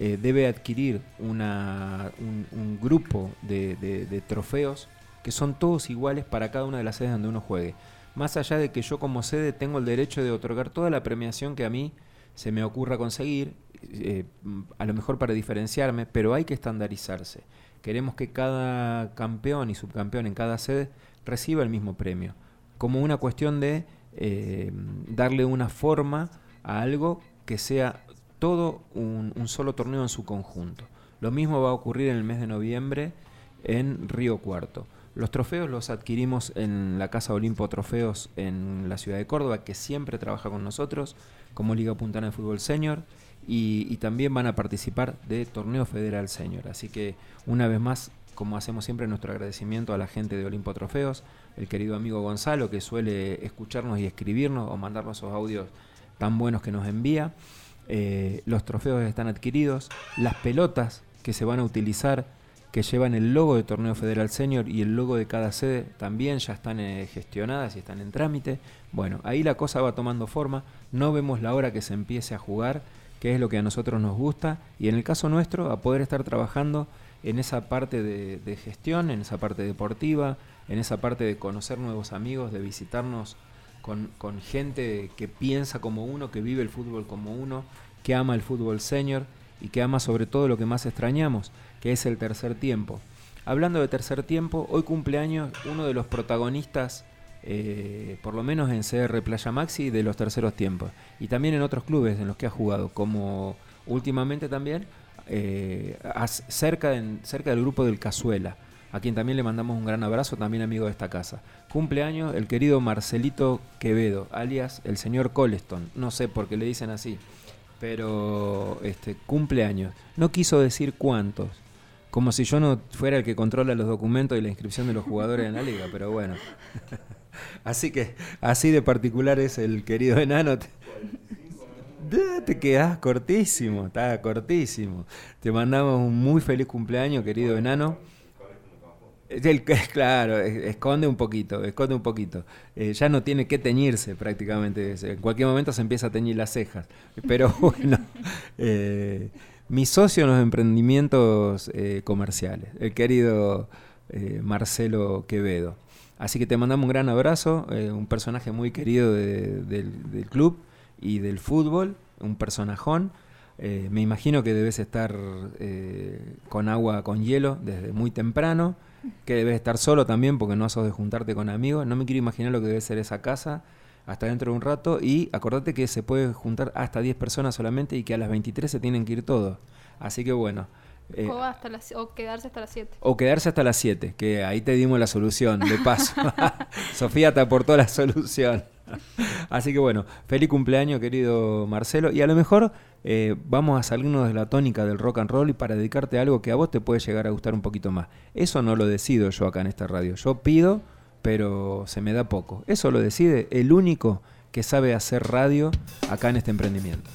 eh, debe adquirir un, grupo de trofeos que son todos iguales para cada una de las sedes donde uno juegue. Más allá de que yo como sede tengo el derecho de otorgar toda la premiación que a mí se me ocurra conseguir, eh, a lo mejor para diferenciarme, pero hay que estandarizarse. Queremos que cada campeón y subcampeón en cada sede reciba el mismo premio, como una cuestión de eh, darle una forma a algo que sea todo un, solo torneo en su conjunto. Lo mismo va a ocurrir en el mes de noviembre en Río Cuarto. Los trofeos los adquirimos en la Casa Olimpo Trofeos en la ciudad de Córdoba, que siempre trabaja con nosotros como Liga Puntana de Fútbol Senior, y, y también van a participar de Torneo Federal Senior. Así que una vez más, como hacemos siempre, nuestro agradecimiento a la gente de Olimpo Trofeos, el querido amigo Gonzalo, que suele escucharnos y escribirnos o mandarnos esos audios tan buenos que nos envía. Eh, los trofeos están adquiridos, las pelotas que se van a utilizar, que llevan el logo de Torneo Federal Senior y el logo de cada sede, también ya están eh, gestionadas y están en trámite. Bueno, ahí la cosa va tomando forma, no vemos la hora que se empiece a jugar, que es lo que a nosotros nos gusta, y en el caso nuestro, a poder estar trabajando en esa parte de, de gestión, en esa parte deportiva, en esa parte de conocer nuevos amigos, de visitarnos con, con gente que piensa como uno, que vive el fútbol como uno, que ama el fútbol senior y que ama sobre todo lo que más extrañamos, que es el tercer tiempo. Hablando de tercer tiempo, hoy cumpleaños uno de los protagonistas, eh, por lo menos en CR Playa Maxi, de los terceros tiempos. Y también en otros clubes en los que ha jugado, como últimamente también eh, cerca, en- cerca del grupo del Cazuela. A quien también le mandamos un gran abrazo, también amigo de esta casa. Cumpleaños el querido Marcelito Quevedo, alias el señor Coleston. No sé por qué le dicen así, pero este cumpleaños. No quiso decir cuántos. Como si yo no fuera el que controla los documentos y la inscripción de los jugadores en la liga, pero bueno. Así que, así de particular es el querido enano. Te, quedás cortísimo, está cortísimo. Te mandamos un muy feliz cumpleaños, querido enano. El- claro, es- esconde un poquito, esconde un poquito. Eh, ya no tiene que teñirse prácticamente. En cualquier momento se empieza a teñir las cejas. Pero bueno, eh, mi socio en los emprendimientos eh, comerciales, el querido Marcelo Quevedo. Así que te mandamos un gran abrazo, un personaje muy querido de- del, del club y del fútbol, un personajón. Me imagino que debes estar con agua con hielo desde muy temprano, que debes estar solo también porque no sos de juntarte con amigos. No me quiero imaginar lo que debe ser esa casa hasta dentro de un rato y acordate que se puede juntar hasta 10 personas solamente y que a las 23 se tienen que ir todos. Así que bueno. eh, O, hasta las, o quedarse hasta las 7. o quedarse hasta las 7, que ahí te dimos la solución, de paso. Sofía te aportó la solución. Así que bueno, feliz cumpleaños querido Marcelo. Y a lo mejor eh, vamos a salirnos de la tónica del rock and roll y para dedicarte a algo que a vos te puede llegar a gustar un poquito más. Eso no lo decido yo acá en esta radio. Yo pido, pero se me da poco. Eso lo decide el único que sabe hacer radio acá en este emprendimiento.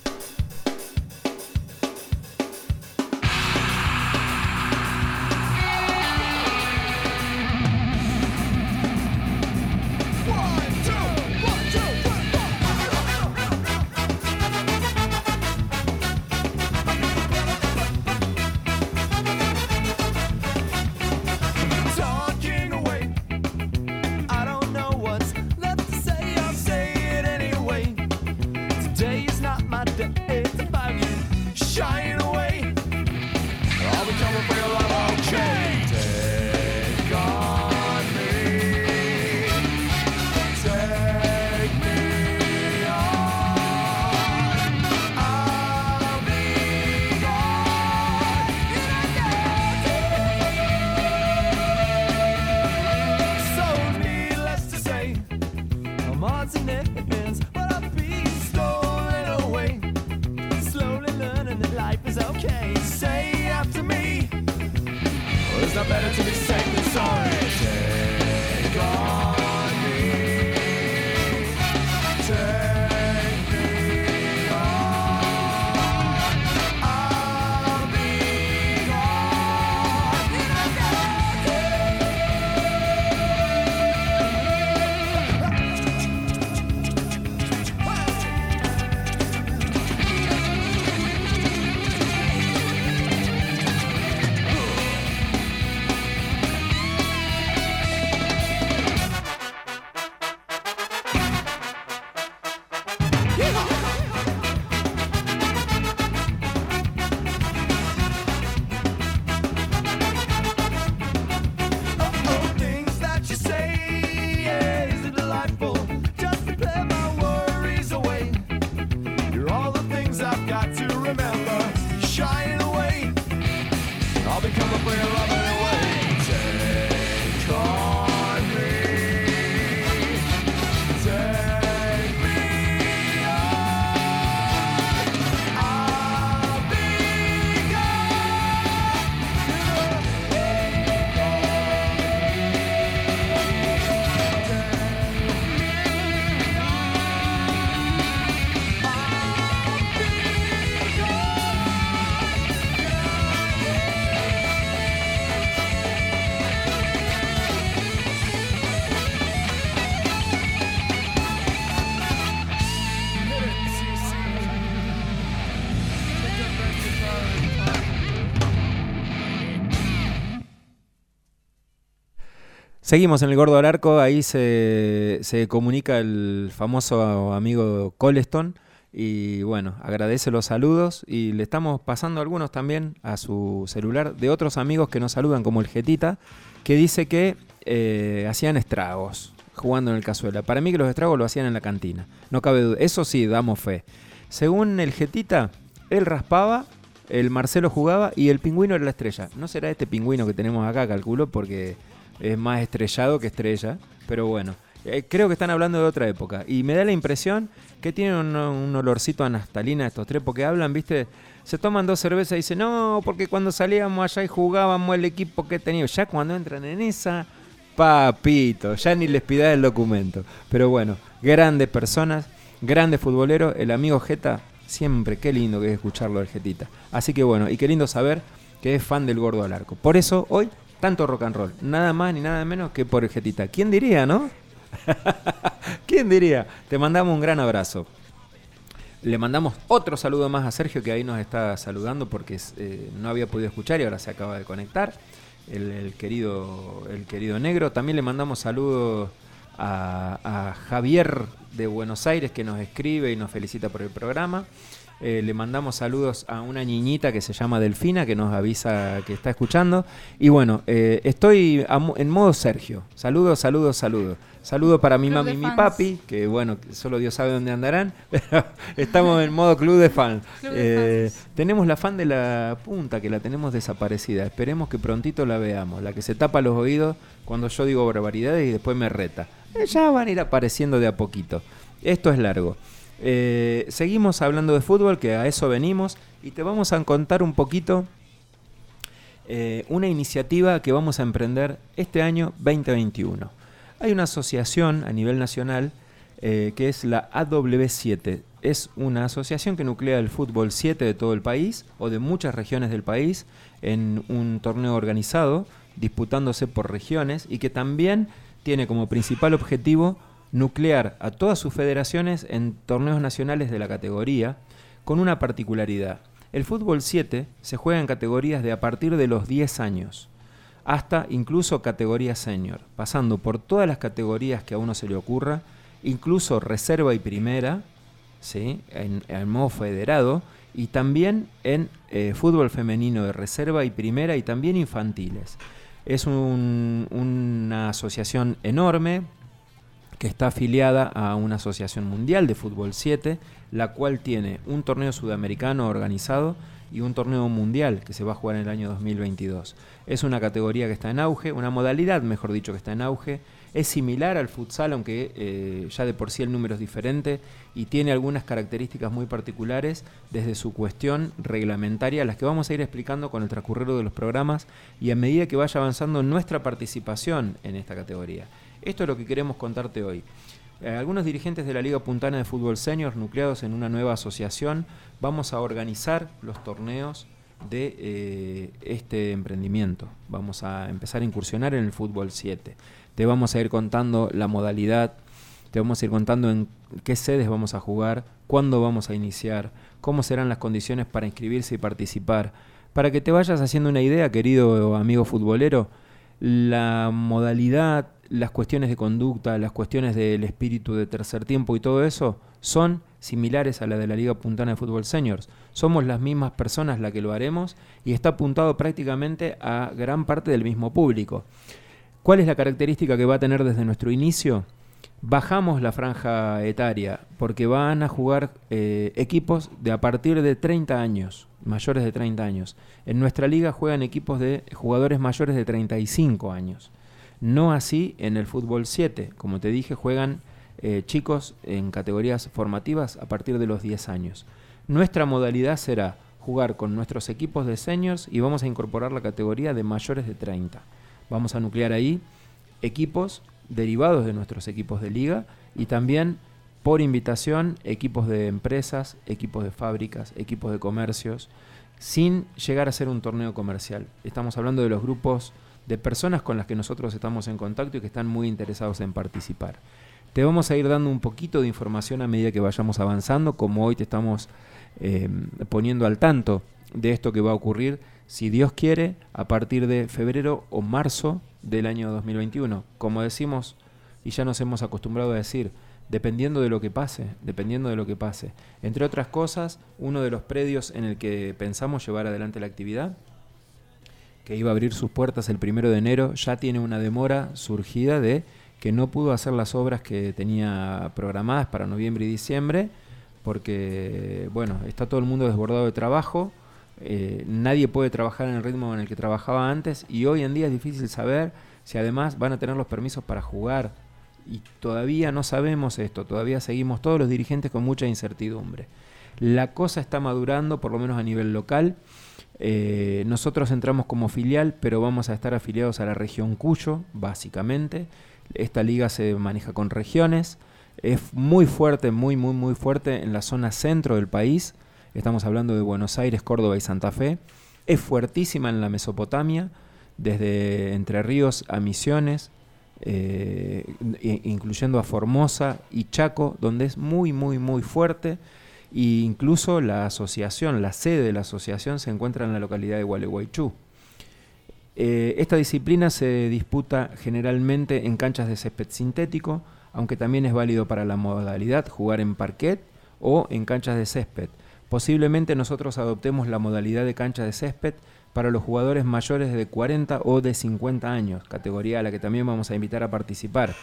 Seguimos en el Gordo Arco, ahí se, se comunica el famoso amigo Coleston y bueno, agradece los saludos y le estamos pasando algunos también a su celular de otros amigos que nos saludan como el Getita, que dice que eh, hacían estragos jugando en el cazuela. Para mí que los estragos lo hacían en la cantina, no cabe duda, eso sí, damos fe. Según el Getita, él raspaba el Marcelo jugaba y el pingüino era la estrella. No será este pingüino que tenemos acá, calculo, porque es más estrellado que estrella. Pero bueno, eh, creo que están hablando de otra época. Y me da la impresión que tienen un, olorcito a naftalina estos tres, porque hablan, viste, se toman dos cervezas y dicen, no, porque cuando salíamos allá y jugábamos el equipo que teníamos, ya cuando entran en esa, papito, ya ni les pidas el documento. Pero bueno, grandes personas, grandes futboleros, el amigo Jeta, siempre, qué lindo que es escucharlo el Jetita. Así que bueno, y qué lindo saber que es fan del gordo al arco. Por eso hoy, tanto rock and roll, nada más ni nada menos que por Jetita. ¿Quién diría, no? ¿Quién diría? Te mandamos un gran abrazo. Le mandamos otro saludo más a Sergio que ahí nos está saludando porque eh, no había podido escuchar y ahora se acaba de conectar. El, querido, el querido negro. También le mandamos saludos a Javier de Buenos Aires que nos escribe y nos felicita por el programa. Eh, le mandamos saludos a una niñita que se llama Delfina, que nos avisa que está escuchando. Y bueno, eh, estoy a en modo Sergio. Saludos, saludos, saludos. Saludo para mi Club mami y mi papi, que bueno, solo Dios sabe dónde andarán. Pero estamos en modo club de fans. Club de fans. Tenemos la fan de la punta, que la tenemos desaparecida. Esperemos que prontito la veamos. La que se tapa los oídos cuando yo digo barbaridades y después me reta. Eh, Ya van a ir apareciendo de a poquito. Esto es largo. Eh, seguimos hablando de fútbol, que a eso venimos, y te vamos a contar un poquito eh, una iniciativa que vamos a emprender este año 2021. Hay una asociación a nivel nacional eh, que es la AW7. Es una asociación que nuclea el fútbol 7 de todo el país o de muchas regiones del país en un torneo organizado, disputándose por regiones y que también tiene como principal objetivo nuclear a todas sus federaciones en torneos nacionales de la categoría, con una particularidad. El fútbol 7 se juega en categorías de a partir de los 10 años, hasta incluso categoría senior, pasando por todas las categorías que a uno se le ocurra, incluso reserva y primera, ¿sí? en, modo federado, y también en eh, fútbol femenino de reserva y primera y también infantiles. Es un- una asociación enorme, está afiliada a una asociación mundial de fútbol 7, la cual tiene un torneo sudamericano organizado y un torneo mundial que se va a jugar en el año 2022. Es una categoría que está en auge, una modalidad, mejor dicho, que está en auge. Es similar al futsal, aunque eh, ya de por sí el número es diferente y tiene algunas características muy particulares desde su cuestión reglamentaria, las que vamos a ir explicando con el transcurrir de los programas y a medida que vaya avanzando nuestra participación en esta categoría. Esto es lo que queremos contarte hoy. Eh, algunos dirigentes de la Liga Puntana de Fútbol Senior, nucleados en una nueva asociación, vamos a organizar los torneos de eh, este emprendimiento. Vamos a empezar a incursionar en el fútbol 7. Te vamos a ir contando la modalidad, te vamos a ir contando en qué sedes vamos a jugar, cuándo vamos a iniciar, cómo serán las condiciones para inscribirse y participar. Para que te vayas haciendo una idea, querido amigo futbolero, la modalidad, las cuestiones de conducta, las cuestiones del espíritu de tercer tiempo y todo eso son similares a la de la Liga Puntana de Fútbol Seniors. Somos las mismas personas las que lo haremos y está apuntado prácticamente a gran parte del mismo público. ¿Cuál es la característica que va a tener desde nuestro inicio? Bajamos la franja etaria porque van a jugar eh, equipos de a partir de 30 años, mayores de 30 años. En nuestra liga juegan equipos de jugadores mayores de 35 años. No así en el fútbol 7. Como te dije, juegan eh, chicos en categorías formativas a partir de los 10 años. Nuestra modalidad será jugar con nuestros equipos de seniors y vamos a incorporar la categoría de mayores de 30. Vamos a nuclear ahí equipos derivados de nuestros equipos de liga y también por invitación equipos de empresas, equipos de fábricas, equipos de comercios, sin llegar a ser un torneo comercial. Estamos hablando de los grupos de personas con las que nosotros estamos en contacto y que están muy interesados en participar. Te vamos a ir dando un poquito de información a medida que vayamos avanzando, como hoy te estamos eh, poniendo al tanto de esto que va a ocurrir, si Dios quiere, a partir de febrero o marzo del año 2021. Como decimos, y ya nos hemos acostumbrado a decir, dependiendo de lo que pase, dependiendo de lo que pase. Entre otras cosas, uno de los predios en el que pensamos llevar adelante la actividad, que iba a abrir sus puertas el primero de enero, ya tiene una demora surgida de que no pudo hacer las obras que tenía programadas para noviembre y diciembre, porque, bueno, está todo el mundo desbordado de trabajo, eh, nadie puede trabajar en el ritmo en el que trabajaba antes y hoy en día es difícil saber si además van a tener los permisos para jugar. Y todavía no sabemos esto, todavía seguimos todos los dirigentes con mucha incertidumbre. La cosa está madurando, por lo menos a nivel local. Eh, nosotros entramos como filial, pero vamos a estar afiliados a la región Cuyo, básicamente. Esta liga se maneja con regiones. Es muy fuerte, muy, muy, muy fuerte en la zona centro del país. Estamos hablando de Buenos Aires, Córdoba y Santa Fe. Es fuertísima en la Mesopotamia, desde Entre Ríos a Misiones, eh, incluyendo a Formosa y Chaco, donde es muy, muy, muy fuerte. E incluso la asociación, la sede de la asociación se encuentra en la localidad de Gualeguaychú. Eh, esta disciplina se disputa generalmente en canchas de césped sintético, aunque también es válido para la modalidad jugar en parquet o en canchas de césped. Posiblemente nosotros adoptemos la modalidad de cancha de césped para los jugadores mayores de 40 o de 50 años, categoría a la que también vamos a invitar a participar.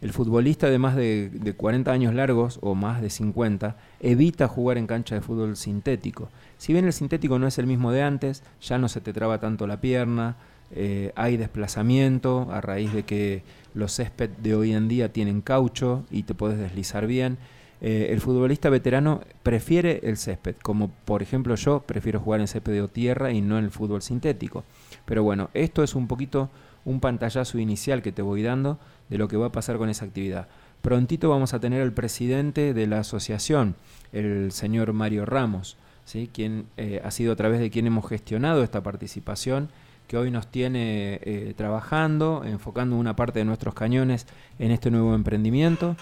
El futbolista de más de, 40 años largos o más de 50 evita jugar en cancha de fútbol sintético. Si bien el sintético no es el mismo de antes, ya no se te traba tanto la pierna, eh, hay desplazamiento a raíz de que los césped de hoy en día tienen caucho y te puedes deslizar bien. Eh, el futbolista veterano prefiere el césped, como por ejemplo yo prefiero jugar en césped de tierra y no en el fútbol sintético. Pero bueno, esto es un poquito un pantallazo inicial que te voy dando de lo que va a pasar con esa actividad. Prontito vamos a tener al presidente de la asociación, el señor Mario Ramos, ¿sí? quien eh, ha sido a través de quien hemos gestionado esta participación, que hoy nos tiene eh, trabajando, enfocando una parte de nuestros cañones en este nuevo emprendimiento,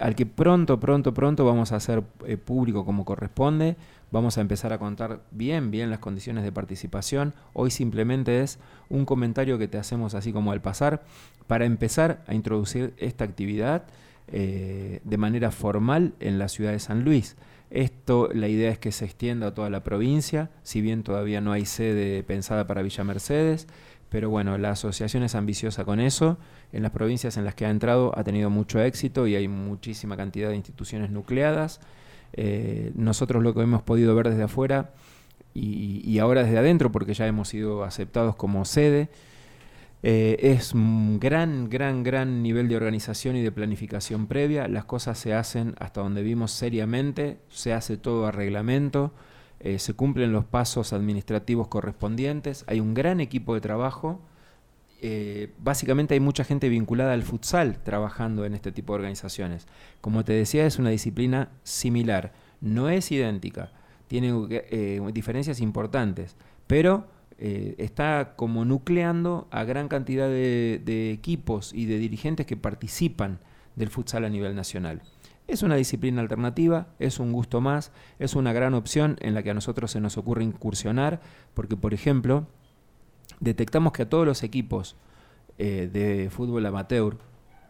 al que pronto, pronto, pronto vamos a hacer eh, público como corresponde. Vamos a empezar a contar bien, bien las condiciones de participación. Hoy simplemente es un comentario que te hacemos así como al pasar para empezar a introducir esta actividad eh, de manera formal en la ciudad de San Luis. Esto, la idea es que se extienda a toda la provincia, si bien todavía no hay sede pensada para Villa Mercedes, pero bueno, la asociación es ambiciosa con eso. En las provincias en las que ha entrado ha tenido mucho éxito y hay muchísima cantidad de instituciones nucleadas. Eh, nosotros lo que hemos podido ver desde afuera y, ahora desde adentro, porque ya hemos sido aceptados como sede, eh, es un gran, gran, gran nivel de organización y de planificación previa. Las cosas se hacen hasta donde vimos seriamente, se hace todo a reglamento, eh, se cumplen los pasos administrativos correspondientes, hay un gran equipo de trabajo. Básicamente hay mucha gente vinculada al futsal trabajando en este tipo de organizaciones. Como te decía, es una disciplina similar, no es idéntica, tiene eh, diferencias importantes, pero eh, está como nucleando a gran cantidad de, equipos y de dirigentes que participan del futsal a nivel nacional. Es una disciplina alternativa, es un gusto más, es una gran opción en la que a nosotros se nos ocurre incursionar, porque por ejemplo, detectamos que a todos los equipos eh, de fútbol amateur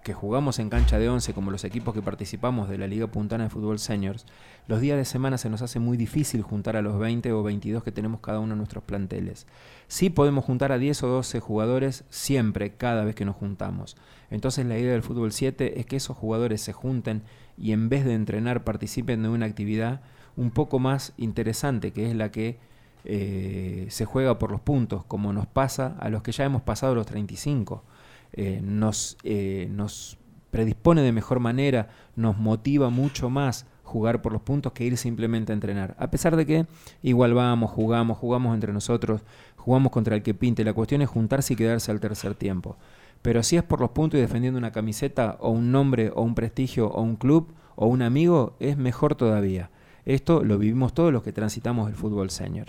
que jugamos en cancha de 11, como los equipos que participamos de la Liga Puntana de Fútbol Seniors, los días de semana se nos hace muy difícil juntar a los 20 o 22 que tenemos cada uno en nuestros planteles. Sí podemos juntar a 10 o 12 jugadores siempre, cada vez que nos juntamos. Entonces la idea del fútbol 7 es que esos jugadores se junten y en vez de entrenar participen de una actividad un poco más interesante, que es la que eh, se juega por los puntos, como nos pasa a los que ya hemos pasado los 35 eh, nos, eh, nos predispone de mejor manera, nos motiva mucho más jugar por los puntos que ir simplemente a entrenar. A pesar de que igual vamos, jugamos, jugamos entre nosotros, jugamos contra el que pinte. La cuestión es juntarse y quedarse al tercer tiempo. Pero si es por los puntos y defendiendo una camiseta o un nombre o un prestigio o un club o un amigo, es mejor todavía. Esto lo vivimos todos los que transitamos el fútbol senior.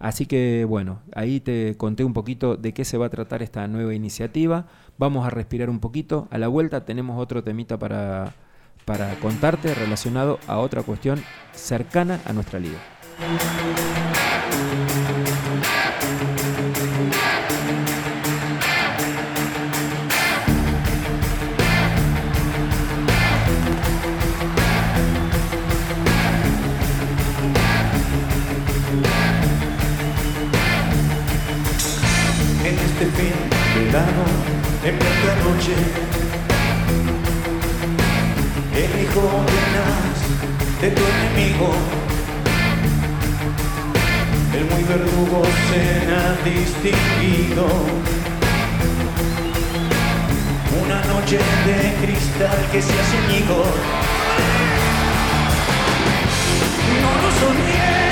Así que bueno, ahí te conté un poquito de qué se va a tratar esta nueva iniciativa. Vamos a respirar un poquito. A la vuelta tenemos otro temita para, para contarte relacionado a otra cuestión cercana a nuestra liga. En plena noche, el hijo de tu enemigo El muy verdugo cena distinguido. Una noche de cristal que se hace añicos. No lo.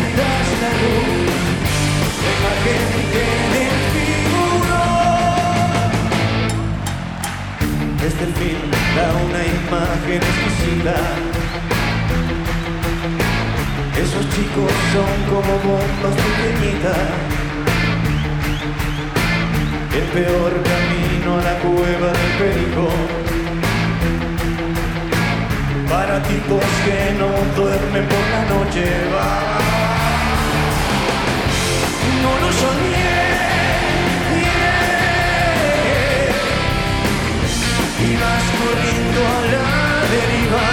Este film da una imagen exquisita. Esos chicos son como bombas pequeñitas. El peor camino a la cueva del perico. Para tipos que no duermen por la noche. Va. No lo soñé. Corriendo a la deriva.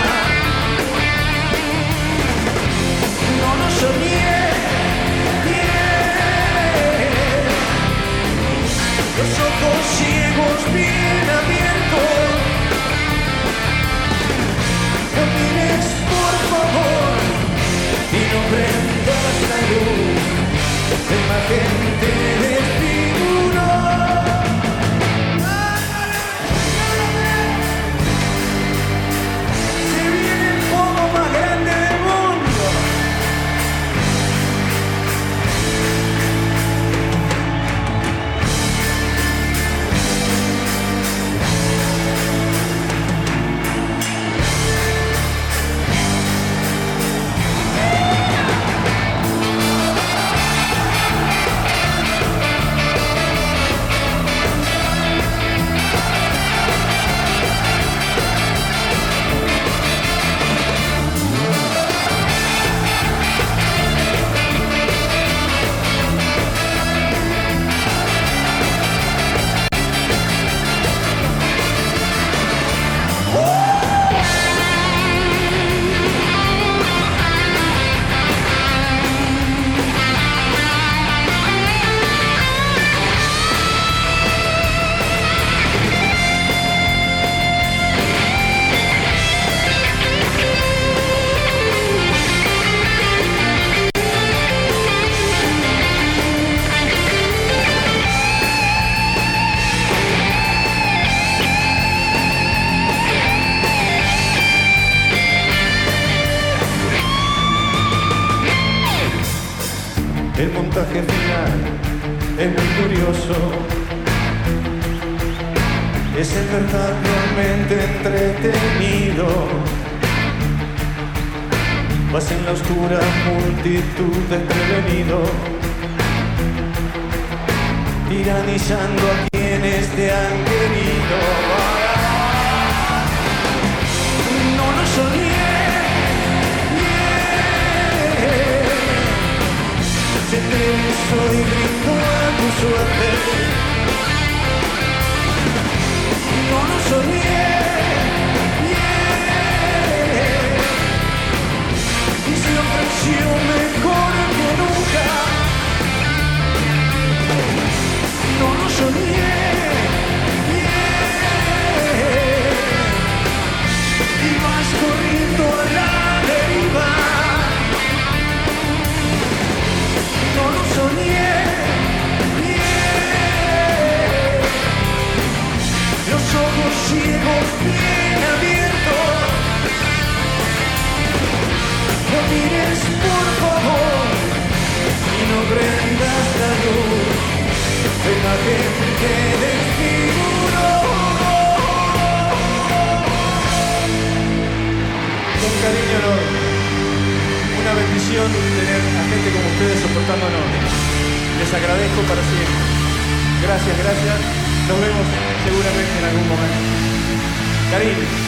No lo soñé. yeah. Los ojos ciegos bien abiertos. No mires por favor y no prendas la luz. La imagen te El montaje final es muy curioso. Es en verdad realmente entretenido. Vas en la oscura multitud desprevenido, tiranizando a quienes te han querido. Beso y brindo a tu suerte. No lo soñé. yeah. Y se ofreció mejor que nunca. No lo soñé. Cariño enorme. Una bendición tener a gente como ustedes soportándonos. Les agradezco para siempre. Gracias, gracias. Nos vemos seguramente en algún momento. Cariño.